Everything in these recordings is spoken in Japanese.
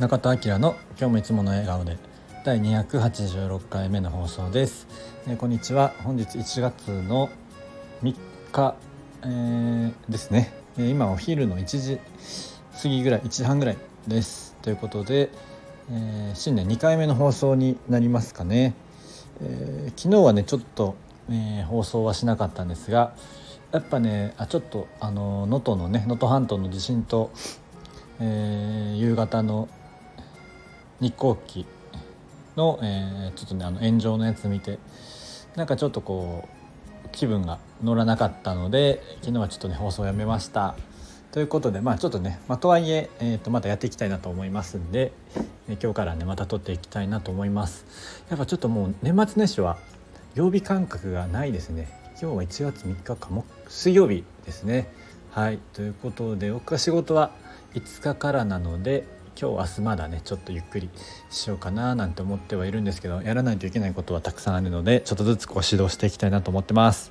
中田明の今日もいつもの笑顔で。第286回目の放送です、えー、こんにちは。本日1月の3日、えー、ですね、えー、今お昼の1時過ぎぐらい1時半ぐらいです。ということで、え新年2回目の放送になりますかね、え昨日はねちょっと、え放送はしなかったんですがやっぱねあちょっとあの能登のね能登半島の地震とえー、夕方の日航機の、えー、ちょっとねあの炎上のやつ見てなんかちょっとこう気分が乗らなかったので昨日はちょっとね放送をやめました。ということでまあちょっとね、まあ、とはいええー、とまたやっていきたいなと思いますんで、え今日からねまた撮っていきたいなと思います。やっぱちょっともう年末年始は曜日感覚がないですね。今日は1月3日かも水曜日ですね。はいということで僕は仕事は5日からなので今日明日まだねちょっとゆっくりしようかななんて思ってはいるんですけどやらないといけないことはたくさんあるのでちょっとずつこう指導していきたいなと思ってます。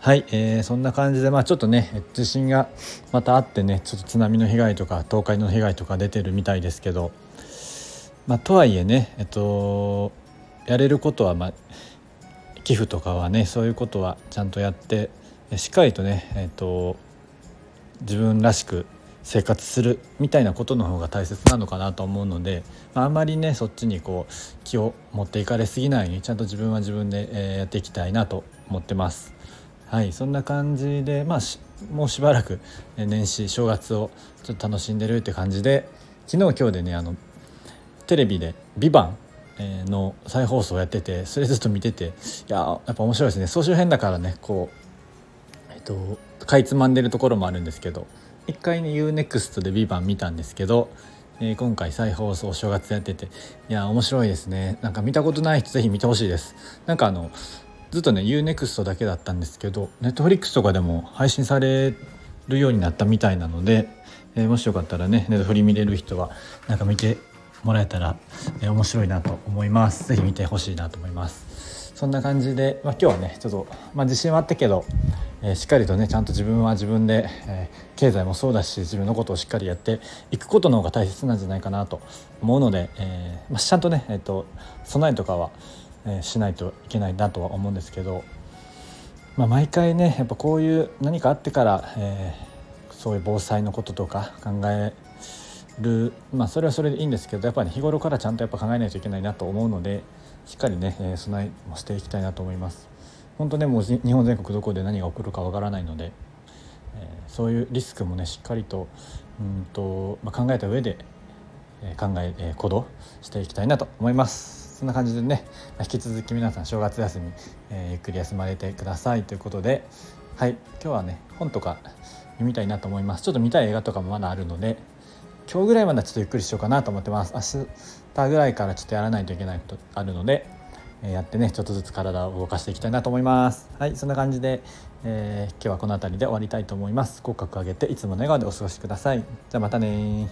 はい、えー、そんな感じでまあちょっとね地震がまたあってねちょっと津波の被害とか倒壊の被害とか出てるみたいですけどまあとはいえねえっとやれることはまあ寄付とかはねそういうことはちゃんとやってしっかりとねえっと自分らしく生活するみたいなことの方が大切なのかなと思うので、まあ、んまりねそっちにこう気を持っていかれすぎないようにちゃんと自分は自分で、えやっていきたいなと思ってます。はいそんな感じでまあもうしばらく年始正月をちょっと楽しんでるって感じで昨日今日でねあのテレビで「ビバンの再放送をやっててそれずっと見てていややっぱ面白いですね総集編だからねこうえっとかいつまんでるところもあるんですけど一回ね UNEXT で「ビバン見たんですけど、えー、今回再放送お正月やってて。いや面白いですね。なんか見たことない人是非見てほしいです。なんかあのずっとね UNEXT だけだったんですけど Netflix とかでも配信されるようになったみたいなので、えー、もしよかったらねネットフリ見れる人はなんか見てもらえたら、えー、面白いなと思います。是非見てほしいなと思います。そんな感じで、まあ、今日はねちょっと、まあ、自信はあったけどえー、しっかりとねちゃんと自分は自分で、えー、経済もそうだし自分のことをしっかりやっていくことの方が大切なんじゃないかなと思うので、えーまあ、ちゃんとね、えーと、備えとかは、え、しないといけないなとは思うんですけど、まあ、毎回ねやっぱこういう何かあってから、え、そういう防災のこととか考えるまあそれはそれでいいんですけどやっぱり、ね、日頃からちゃんとやっぱ考えないといけないなと思うのでしっかりね、えー、備えもしていきたいなと思います。本当ねもう日本全国どこで何が起こるかわからないので、えー、そういうリスクもねしっかりとうんと、まあ、考えた上で、えー、考ええー、行動していきたいなと思いますそんな感じでね、まあ、引き続き皆さん正月休み、えー、ゆっくり休まれてくださいということではい今日はね本とか読みたいなと思いますちょっと見たい映画とかもまだあるので今日ぐらいまではちょっとゆっくりしようかなと思ってます。明日ぐらいからちょっとやらないといけないことあるのでえやってねちょっとずつ体を動かしていきたいなと思います。はいそんな感じで、えー、今日はこの辺りで終わりたいと思います。口角上げていつもの笑顔でお過ごしください。じゃあまたね